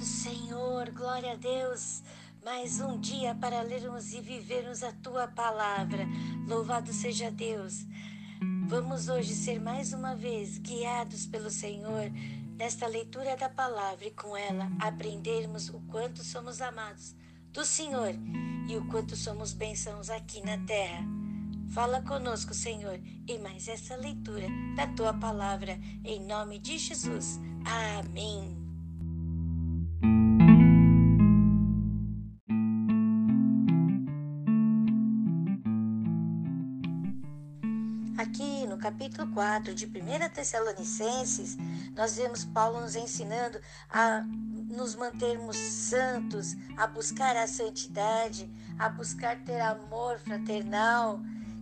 Obrigado, Senhor. Glória a Deus. Mais um dia para lermos e vivermos a tua palavra. Louvado seja Deus. Vamos hoje ser mais uma vez guiados pelo Senhor nesta leitura da palavra e com ela aprendermos o quanto somos amados do Senhor e o quanto somos bênçãos aqui na terra. Fala conosco, Senhor, e mais essa leitura da tua palavra, em nome de Jesus. Amém. Aqui no capítulo 4 de 1 Tessalonicenses, nós vemos Paulo nos ensinando a nos mantermos santos, a buscar a santidade, a buscar ter amor fraternal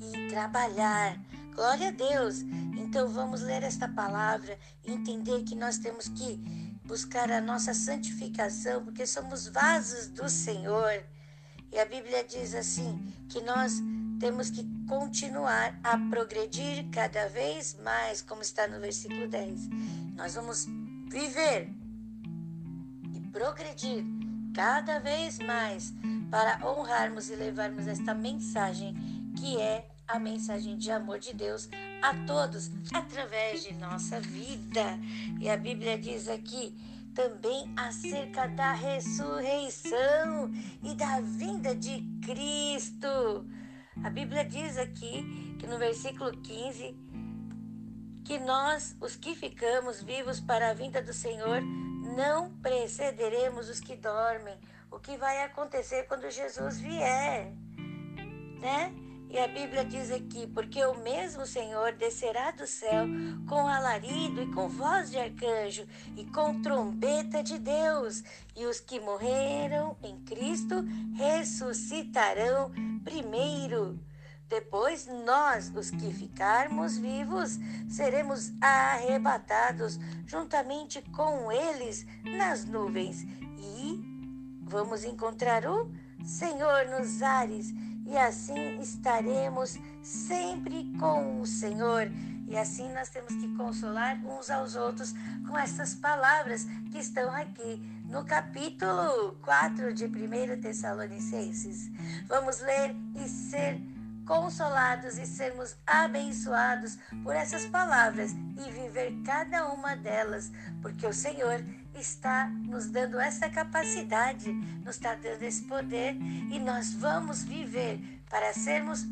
e trabalhar. Glória a Deus! Então vamos ler esta palavra e entender que nós temos que buscar a nossa santificação, porque somos vasos do Senhor. E a Bíblia diz assim: que nós temos que continuar a progredir cada vez mais, como está no versículo 10. Nós vamos viver e progredir cada vez mais para honrarmos e levarmos esta mensagem que é a mensagem de amor de Deus a todos através de nossa vida. E a Bíblia diz aqui também acerca da ressurreição e da vinda de Cristo. A Bíblia diz aqui que no versículo 15 que nós, os que ficamos vivos para a vinda do Senhor, não precederemos os que dormem. O que vai acontecer quando Jesus vier, né? E a Bíblia diz aqui: porque o mesmo Senhor descerá do céu com alarido e com voz de arcanjo e com trombeta de Deus, e os que morreram em Cristo ressuscitarão primeiro. Depois, nós, os que ficarmos vivos, seremos arrebatados juntamente com eles nas nuvens e vamos encontrar o Senhor nos ares e assim estaremos sempre com o Senhor. E assim nós temos que consolar uns aos outros com essas palavras que estão aqui no capítulo 4 de 1 Tessalonicenses. Vamos ler e ser consolados e sermos abençoados por essas palavras e viver cada uma delas, porque o Senhor está nos dando essa capacidade, nos está dando esse poder e nós vamos viver para sermos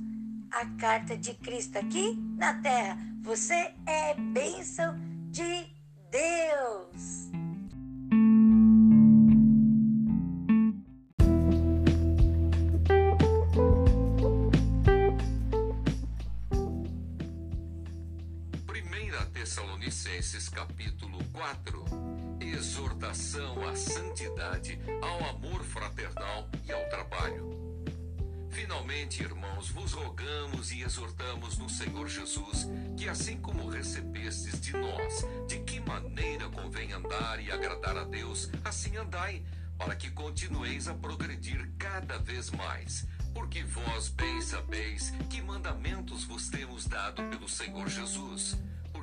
a carta de Cristo aqui na terra. Você é bênção de Deus. Tessalonicenses capítulo 4 Exortação à santidade, ao amor fraternal e ao trabalho. Finalmente, irmãos, vos rogamos e exortamos no Senhor Jesus que, assim como recebestes de nós, de que maneira convém andar e agradar a Deus, assim andai, para que continueis a progredir cada vez mais. Porque vós bem sabeis que mandamentos vos temos dado pelo Senhor Jesus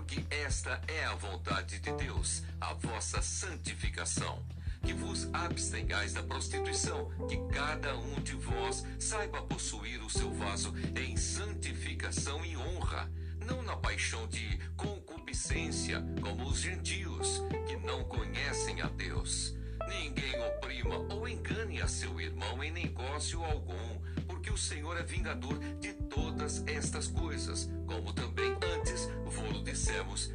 porque esta é a vontade de Deus, a vossa santificação. Que vos abstenhais da prostituição, que cada um de vós saiba possuir o seu vaso em santificação e honra, não na paixão de concupiscência, como os gentios, que não conhecem a Deus. Ninguém oprima ou engane a seu irmão em negócio algum, porque o Senhor é vingador de todas estas coisas, como também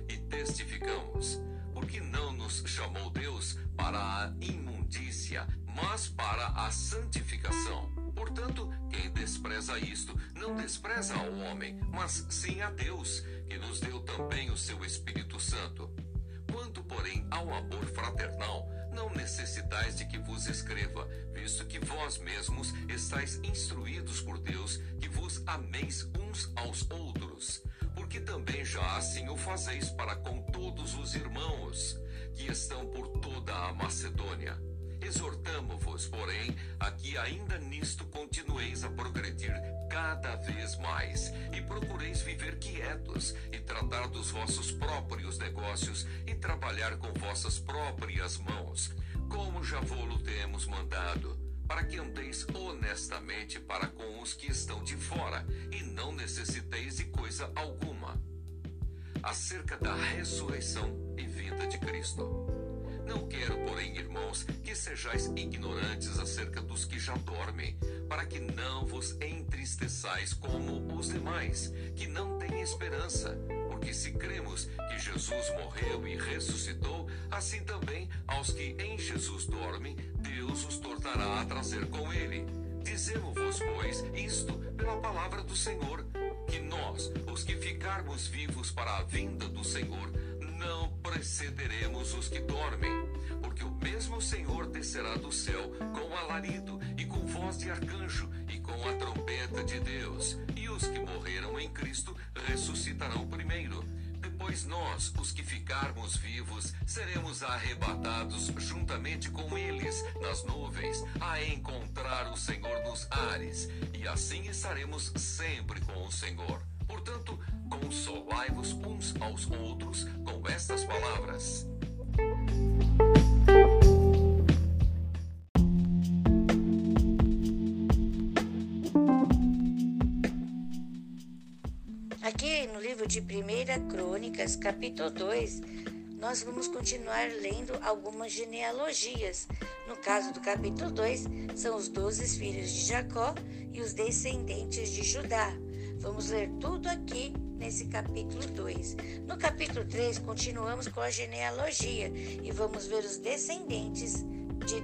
e testificamos. Porque não nos chamou Deus para a imundícia, mas para a santificação. Portanto, quem despreza isto, não despreza ao homem, mas sim a Deus, que nos deu também o seu Espírito Santo. Quanto, porém, ao amor fraternal, não necessitais de que vos escreva, visto que vós mesmos estáis instruídos por Deus que vos ameis uns aos outros. Porque também já assim o fazeis para com todos os irmãos que estão por toda a Macedônia. Exortamo-vos, porém, a que ainda nisto continueis a progredir cada vez mais, e procureis viver quietos, e tratar dos vossos próprios negócios, e trabalhar com vossas próprias mãos, como já vou-lo temos mandado, para que andeis honestamente para com os que estão de fora, e não necessiteis de coisa alguma. Acerca da ressurreição e vinda de Cristo. Não quero, porém, irmãos, que sejais ignorantes acerca dos que já dormem, para que não vos entristeçais como os demais, que não têm esperança. Porque se cremos que Jesus morreu e ressuscitou, assim também aos que em Jesus dormem, Deus os tornará a trazer com ele. Dizemos-vos, pois, isto pela palavra do Senhor, que nós, os que ficarmos vivos para a vinda do Senhor, não precederemos os que dormem, porque o mesmo Senhor descerá do céu com alarido e com voz de arcanjo e com a trombeta de Deus, e os que morreram em Cristo ressuscitarão primeiro. Depois nós, os que ficarmos vivos, seremos arrebatados juntamente com eles nas nuvens, a encontrar o Senhor nos ares, e assim estaremos sempre com o Senhor. Portanto, consolai-vos uns aos outros com estas palavras. De 1 Crônicas, capítulo 2, nós vamos continuar lendo algumas genealogias. No caso do capítulo 2, são os doze filhos de Jacó e os descendentes de Judá. Vamos ler tudo aqui nesse capítulo 2. No capítulo 3, continuamos com a genealogia e vamos ver os descendentes de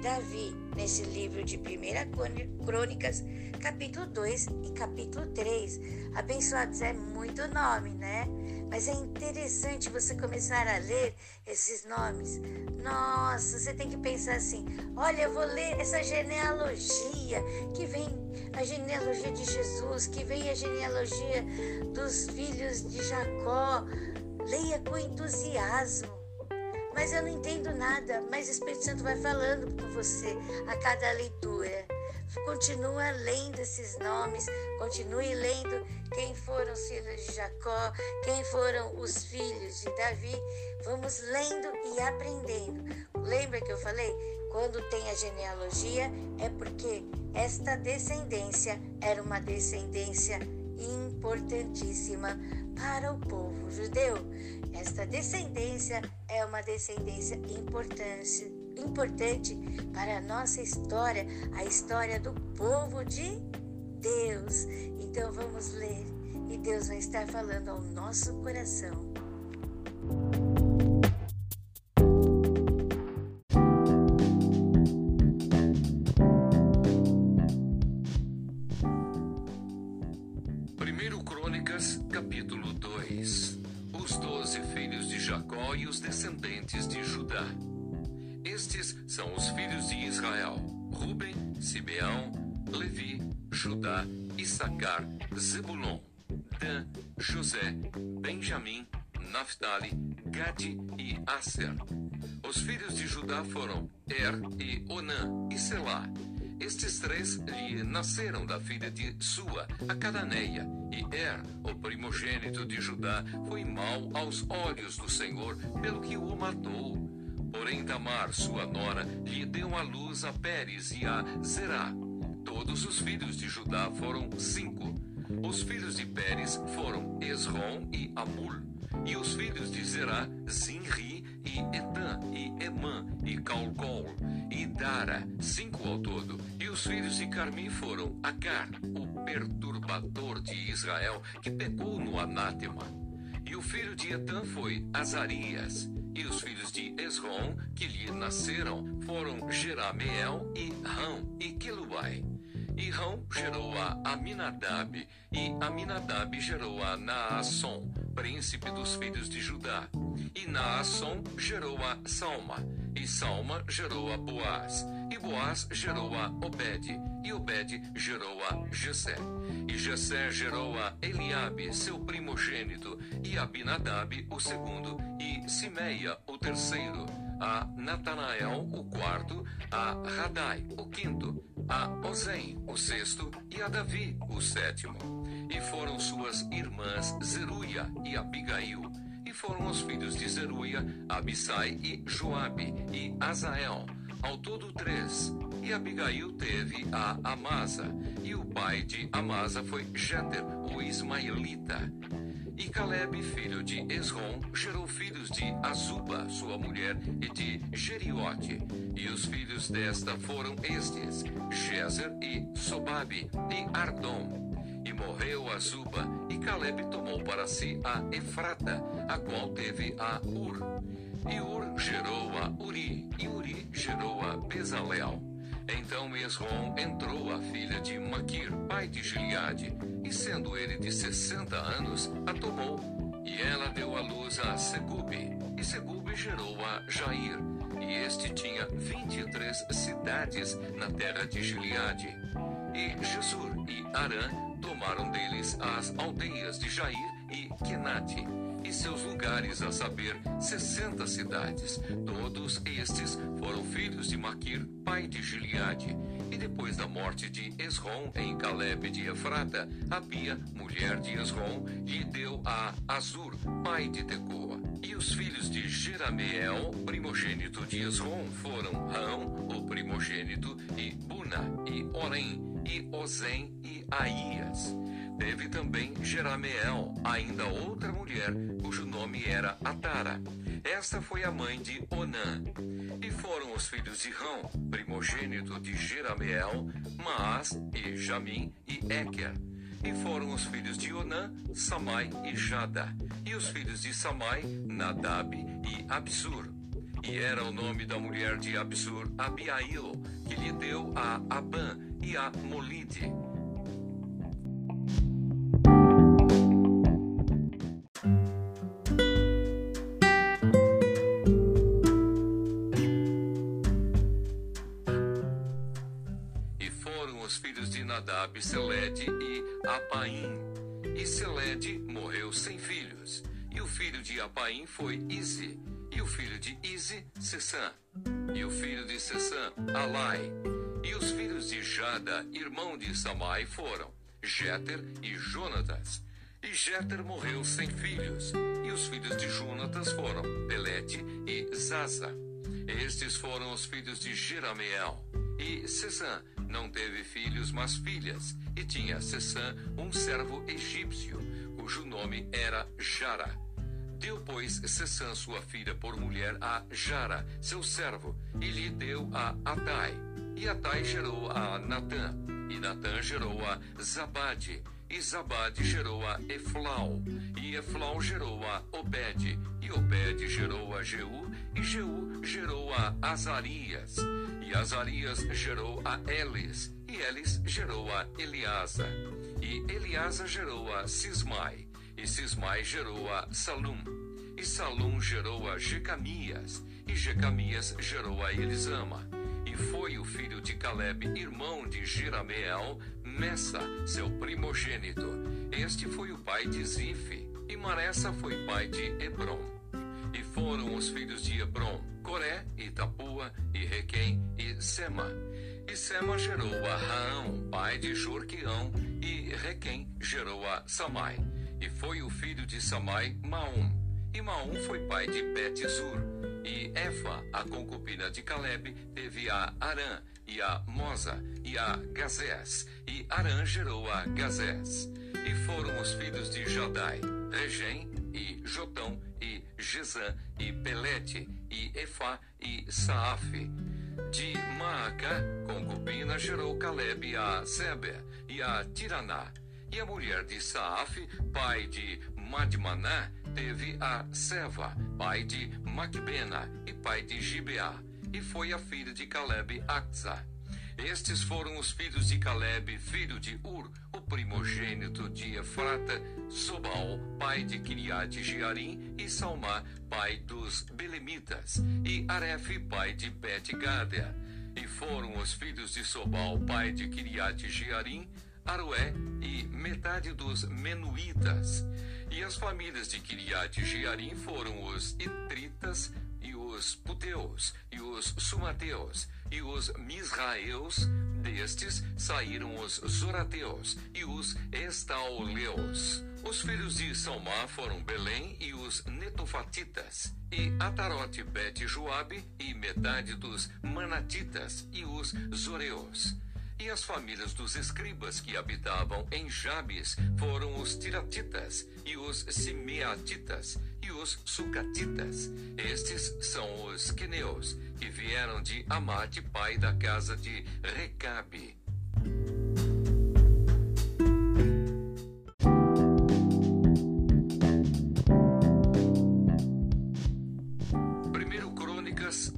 Davi nesse livro de 1 Crônicas, capítulo 2 e capítulo 3. Abençoados é muito nome, né? Mas é interessante você começar a ler esses nomes. Nossa, você tem que pensar assim: olha, eu vou ler essa genealogia que vem a genealogia de Jesus, que vem a genealogia dos filhos de Jacó. Leia com entusiasmo. Mas eu não entendo nada, mas o Espírito Santo vai falando com você a cada leitura. Continua lendo esses nomes, continue lendo quem foram os filhos de Jacó, quem foram os filhos de Davi. Vamos lendo e aprendendo. Lembra que eu falei? Quando tem a genealogia, é porque esta descendência era uma descendência importantíssima para o povo judeu. Esta descendência é uma descendência importante, importante para a nossa história, a história do povo de Deus. Então vamos ler e Deus vai estar falando ao nosso coração. Primeiro Crônicas, capítulo 2 Os doze filhos de Jacó e os descendentes de Judá. Estes são os filhos de Israel: Ruben, Simeão, Levi, Judá, Issacar, Zebulon, Dan, José, Benjamim, Naphtali, Gade e Aser. Os filhos de Judá foram Er e Onã e Selá. Estes três lhe nasceram da filha de Sua, a Cananeia, e Er, o primogênito de Judá, foi mau aos olhos do Senhor, pelo que o matou. Porém Tamar, sua nora, lhe deu à luz a Pérez e a Zerá. Todos os filhos de Judá foram cinco. Os filhos de Pérez foram Esrom e Amul. E os filhos de Zerá, Zinri e Etan e Emã e Calcol e Dara, cinco ao todo. E os filhos de Carmi foram Agar, o perturbador de Israel, que pecou no anátema. E o filho de Etan foi Azarias. E os filhos de Esrom, que lhe nasceram, foram Jerameel e Rão e Quelubai. E Rão gerou a Aminadab, e Aminadab gerou a Naasson, príncipe dos filhos de Judá. E Naasson gerou a Salma, e Salma gerou a Boaz, e Boaz gerou a Obed, e Obed gerou a Jessé. E Jessé gerou a Eliabe, seu primogênito, e Abinadab, o segundo, e Simeia, o terceiro, a Natanael, o quarto, a Radai, o quinto, a Ozem, o sexto, e a Davi, o sétimo. E foram suas irmãs Zeruia e Abigail. Foram os filhos de Zeruia, Abissai e Joabe, e Azael. ao todo três. E Abigail teve a Amasa, e o pai de Amasa foi Jeter, o ismaelita. E Caleb, filho de Esrom, gerou filhos de Azuba, sua mulher, e de Jeriote. E os filhos desta foram estes: Jezer e Sobabe e Ardom. E morreu Azuba, e Caleb tomou para si a Efrata, a qual teve a Ur. E Ur gerou a Uri, e Uri gerou a Bezalel. Então Esrom entrou a filha de Maquir, pai de Gileade, e sendo ele de sessenta anos, a tomou. E ela deu à luz a Segube, e Segube gerou a Jair, e este tinha vinte e três cidades na terra de Gileade. E Jesur e Arã tomaram deles as aldeias de Jair e Kenate, e seus lugares, a saber, sessenta cidades. Todos estes foram filhos de Maquir, pai de Gileade. E depois da morte de Esrom em Caleb de Efrata, Abia, mulher de Esrom, lhe deu a Azur, pai de Tecoa. E os filhos de Jerameel, primogênito de Esrom, foram Rão, o primogênito, e Buna, e Orem, e Ozem, e Aías. Teve também Jerameel, ainda outra mulher, cujo nome era Atara. Esta foi a mãe de Onã. E foram os filhos de Rão, primogênito de Jerameel, Maas e Jamim e Eker. E foram os filhos de Onã, Samai e Jada. E os filhos de Samai, Nadab e Absur. E era o nome da mulher de Absur, Abiail, que lhe deu a Abã e a Molide. Nadab, Selede e Apaim. E Selede morreu sem filhos. E o filho de Apaim foi Ize. E o filho de Ize, Sessã. E o filho de Sessã, Alai. Os filhos de Jada, irmão de Samai, foram Jeter e Jonatas. E Jeter morreu sem filhos. E os filhos de Jonatas foram Pelete e Zaza. Estes foram os filhos de Jerameel. E Sessã não teve filhos, mas filhas, e tinha Sessã um servo egípcio, cujo nome era Jara. Deu, pois, Sessã sua filha por mulher a Jara, seu servo, e lhe deu a Atai. E Atai gerou a Natã, e Natã gerou a Zabade, e Zabade gerou a Eflau, e Eflau gerou a Obed, e Obed gerou a Jeú, e Jeú gerou a Azarias. E Azarias gerou a Elis, e Elis gerou a Eliasa. E Eliasa gerou a Sismai, e Sismai gerou a Salum. E Salum gerou a Jecamias, e Jecamias gerou a Elisama. Foi o filho de Caleb, irmão de Jerameel, Messa, seu primogênito. Este foi o pai de Zife, e Maressa foi pai de Hebron. E foram os filhos de Hebron, Coré, e e Requem, e Sema. E Sema gerou a Raão, pai de Jorquião, e Requem gerou a Samai. E foi o filho de Samai, Maum. E Maum foi pai de Bet-Zur. E Efa, a concubina de Caleb, teve a Arã, e a Mosa, e a Gazés. E Arã gerou a Gazés. E foram os filhos de Jadai, Regem, e Jotão, e Gesã, e Pelete, e Efá, e Saaf. De Maaca, concubina, gerou Caleb a Seber, e a Tiraná. E a mulher de Saaf, pai de Madmaná, teve a Seva, pai de Macbena, e pai de Gibeá. E foi a filha de Caleb, Axa. Estes foram os filhos de Caleb, filho de Ur, o primogênito de Efrata, Sobal, pai de Kiriat Jearim, e Salmá, pai dos Belemitas, e Aref, pai de Bet-Gader. E foram os filhos de Sobal, pai de Kiriat Jearim, Aroé e metade dos Menuítas. E as famílias de Kiriat Jearim foram os Itritas, e os Puteus, e os Sumateus, e os Misraeus, destes saíram os Zorateus e os Estauleus. Os filhos de Salmá foram Belém e os Netofatitas, e Atarote, Bet Joabe e metade dos Manatitas e os Zoreus. E as famílias dos escribas que habitavam em Jabes foram os Tiratitas e os Simeatitas e os Sucatitas. Estes são os queneus, que vieram de Amate, pai da casa de Recabe.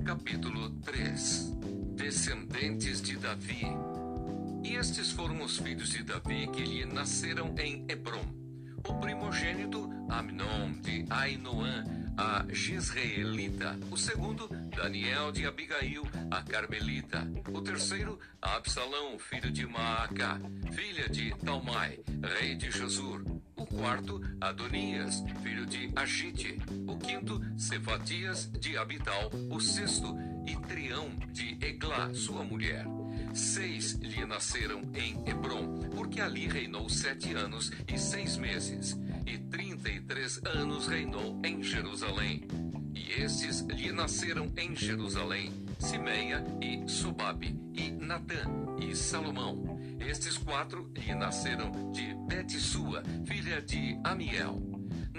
capítulo 3 Descendentes de Davi. Estes foram os filhos de Davi que lhe nasceram em Hebron. O primogênito, Amnon de Ainoã, a Jezreelita. O segundo, Daniel de Abigail, a Carmelita. O terceiro, Absalão, filho de Maaca, filha de Talmai, rei de Jazur o quarto, Adonias, filho de Agite. O quinto, Cefatias de Abital. O sexto, Itrião de Eglá, sua mulher. Seis lhe nasceram em Hebron, porque ali reinou sete anos e seis meses. E trinta e três anos reinou em Jerusalém. E estes lhe nasceram em Jerusalém, Simeia e Sobabe, e Natã e Salomão. Estes quatro lhe nasceram de Betissua, filha de Amiel.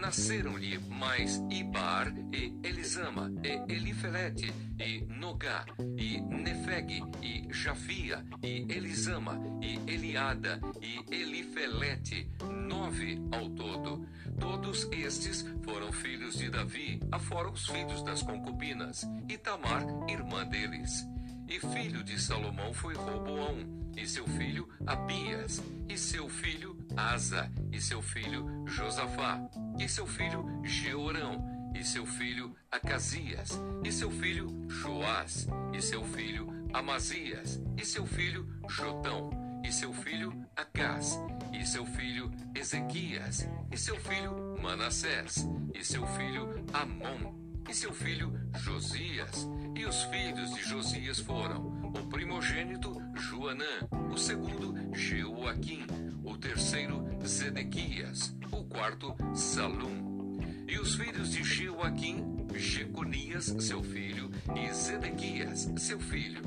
Nasceram-lhe mais Ibar e Elisama, e Elifelete, e Nogá, e Nefeg, e Jafia, e Elisama, e Eliada, e Elifelete, nove ao todo. Todos estes foram filhos de Davi, afora os filhos das concubinas, e Tamar, irmã deles. E filho de Salomão foi Roboão, e seu filho Abias, e seu filho Asa, e seu filho Josafá, e seu filho Jeorão, e seu filho Acasias, e seu filho Joás, e seu filho Amazias, e seu filho Jotão, e seu filho Acás, e seu filho Ezequias, e seu filho Manassés, e seu filho Amon, e seu filho Josias. E os filhos de Josias foram o primogênito Joanã, o segundo Jeoaquim, o terceiro Zedequias, o quarto Salum. E os filhos de Jeoaquim, Jeconias, seu filho, e Zedequias, seu filho.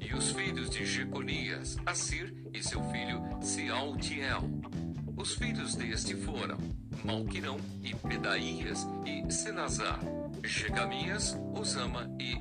E os filhos de Jeconias, Assir e seu filho Sealtiel. Os filhos deste foram Malquirão e Pedaías e Senazar Jecamias, Osama e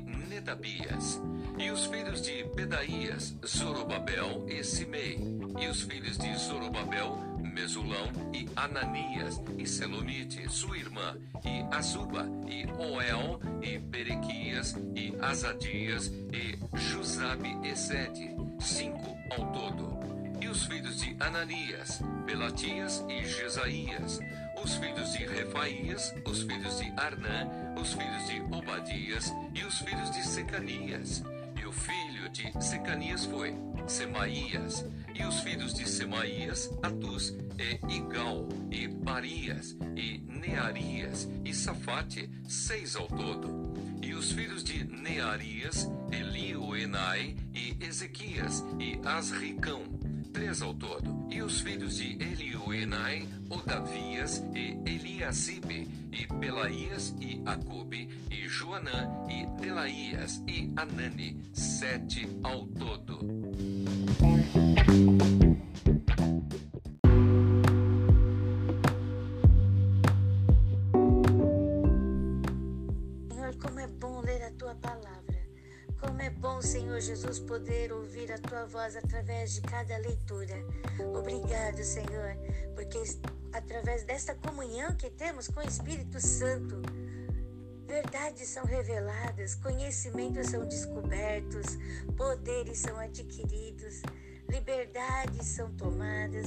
E os filhos de Pedaías, Zorobabel e Simei. E os filhos de Zorobabel, Mesulão e Ananias, e Selomite, sua irmã, e Azuba, e Oel, e Berequias, e Azadias, e Jusabe e Sete, cinco ao todo. E os filhos de Ananias, Pelatias e Jesaías, os filhos de Refaías, os filhos de Arnã, os filhos de Obadias e os filhos de Secanias. E o filho de Secanias foi Semaías, e os filhos de Semaías, Atus, e Igal, e Barias, e Nearias, e Safate, seis ao todo. E os filhos de Nearias, Elioenai, e Ezequias, e Asricão, três ao todo. E os filhos de Elioenai, Odavias e Eliasibe, e Pelaías e Acube, e Joanã, e Delaías e Anani, sete ao todo. Tua voz através de cada leitura. Obrigado, Senhor, porque através desta comunhão que temos com o Espírito Santo, verdades são reveladas, conhecimentos são descobertos, poderes são adquiridos, liberdades são tomadas.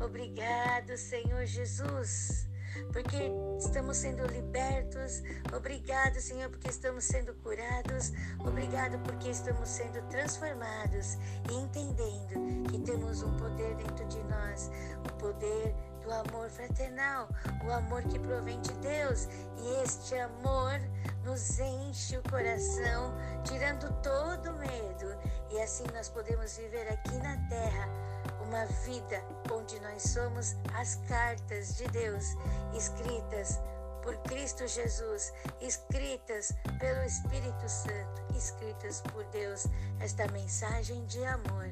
Obrigado, Senhor Jesus porque estamos sendo libertos. Obrigado, Senhor, porque estamos sendo curados. Obrigado porque estamos sendo transformados e entendendo que temos um poder dentro de nós, o poder do amor fraternal, o amor que provém de Deus. E este amor nos enche o coração, tirando todo medo. E assim nós podemos viver aqui na terra uma vida onde nós somos as cartas de Deus escritas por Cristo Jesus, escritas pelo Espírito Santo, escritas por Deus, esta mensagem de amor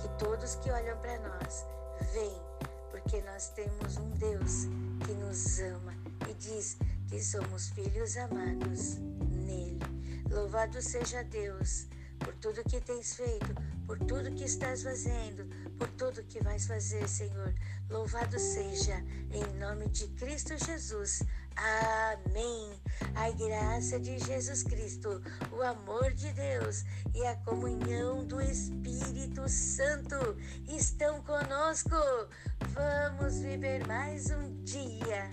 que todos que olham para nós veem, porque nós temos um Deus que nos ama e diz que somos filhos amados nele. Louvado seja Deus por tudo que tens feito, por tudo que estás fazendo, por tudo que vais fazer, Senhor. Louvado seja em nome de Cristo Jesus. Amém. A graça de Jesus Cristo, o amor de Deus e a comunhão do Espírito Santo estão conosco. Vamos viver mais um dia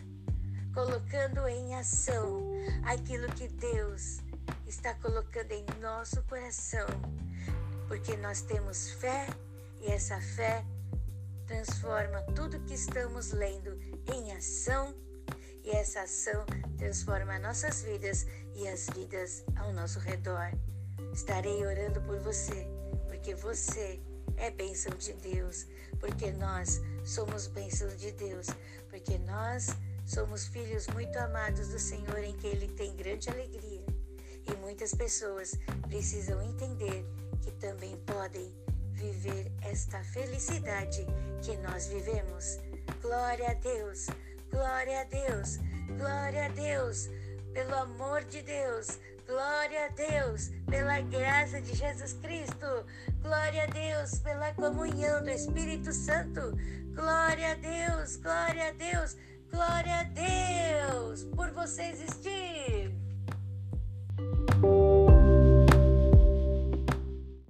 colocando em ação aquilo que Deus está colocando em nosso coração, porque nós temos fé e essa fé transforma tudo que estamos lendo em ação e essa ação transforma nossas vidas e as vidas ao nosso redor. Estarei orando por você, porque você é bênção de Deus, porque nós somos bênçãos de Deus, porque nós somos filhos muito amados do Senhor em que Ele tem grande alegria. E muitas pessoas precisam entender que também podem viver esta felicidade que nós vivemos. Glória a Deus, glória a Deus, glória a Deus, pelo amor de Deus, glória a Deus, pela graça de Jesus Cristo, glória a Deus, pela comunhão do Espírito Santo, glória a Deus, glória a Deus, glória a Deus, por você existir.